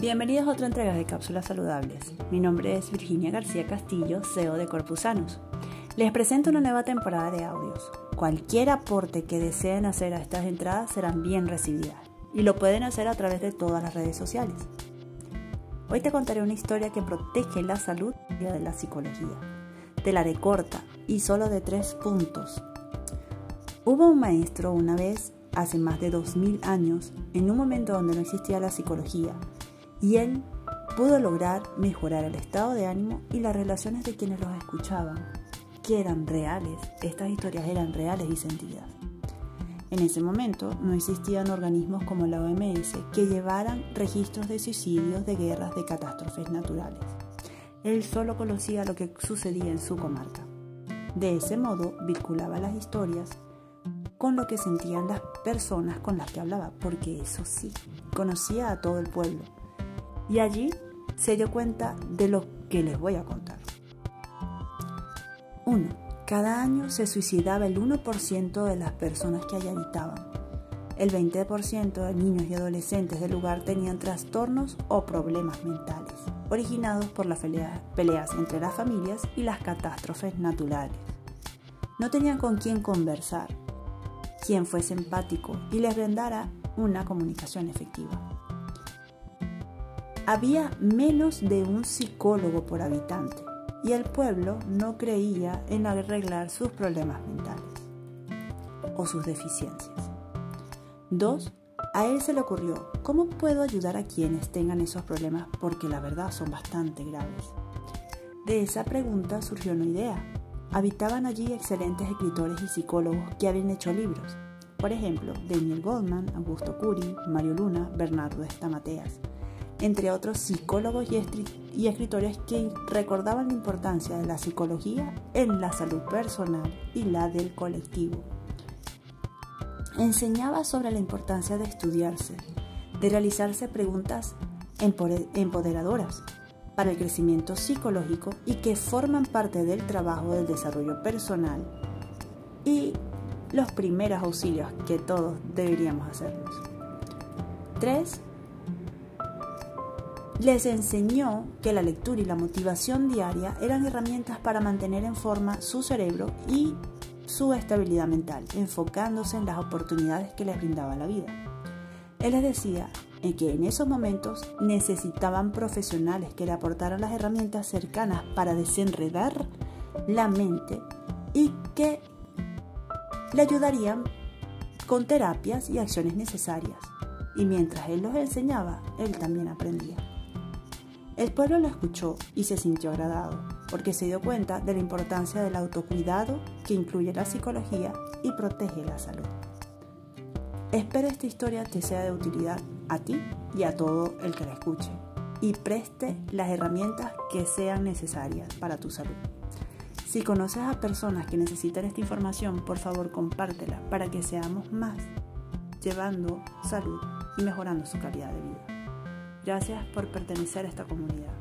Bienvenidos a otra entrega de Cápsulas Saludables. Mi nombre es Virginia García Castillo, CEO de Corpusanus. Les presento una nueva temporada de audios. Cualquier aporte que deseen hacer a estas entradas serán bien recibidas y lo pueden hacer a través de todas las redes sociales. Hoy te contaré una historia que protege la salud y de la psicología. Te la haré corta y solo de tres puntos. Hubo un maestro una vez, hace más de 2000 años, en un momento donde no existía la psicología, y él pudo lograr mejorar el estado de ánimo y las relaciones de quienes los escuchaban, que eran reales, estas historias eran reales y sentidas. En ese momento no existían organismos como la OMS que llevaran registros de suicidios, de guerras, de catástrofes naturales. Él solo conocía lo que sucedía en su comarca. De ese modo vinculaba las historias con lo que sentían las personas con las que hablaba, porque eso sí, conocía a todo el pueblo, y allí se dio cuenta de lo que les voy a contar. 1. Cada año se suicidaba el 1% de las personas que allí habitaban. El 20% de niños y adolescentes del lugar tenían trastornos o problemas mentales, originados por las peleas entre las familias y las catástrofes naturales. No tenían con quién conversar, quien fuese empático y les brindara una comunicación efectiva había menos de un psicólogo por habitante y el pueblo no creía en arreglar sus problemas mentales o sus deficiencias. Dos, a él se le ocurrió, ¿cómo puedo ayudar a quienes tengan esos problemas? Porque la verdad son bastante graves. De esa pregunta surgió una idea. Habitaban allí excelentes escritores y psicólogos que habían hecho libros. Por ejemplo, Daniel Goldman, Augusto Curi, Mario Luna, Bernardo de Stamateas entre otros psicólogos y escritores que recordaban la importancia de la psicología en la salud personal y la del colectivo. Enseñaba sobre la importancia de estudiarse, de realizarse preguntas empoderadoras para el crecimiento psicológico y que forman parte del trabajo del desarrollo personal y los primeros auxilios que todos deberíamos hacernos. 3 les enseñó que la lectura y la motivación diaria eran herramientas para mantener en forma su cerebro y su estabilidad mental, enfocándose en las oportunidades que les brindaba la vida. Él les decía que en esos momentos necesitaban profesionales que le aportaran las herramientas cercanas para desenredar la mente y que le ayudarían con terapias y acciones necesarias. Y mientras él los enseñaba, él también aprendía. El pueblo lo escuchó y se sintió agradado, porque se dio cuenta de la importancia del autocuidado que incluye la psicología y protege la salud. Espero esta historia te sea de utilidad a ti y a todo el que la escuche y preste las herramientas que sean necesarias para tu salud. Si conoces a personas que necesitan esta información, por favor compártela para que seamos más llevando salud y mejorando su calidad de vida. Gracias por pertenecer a esta comunidad.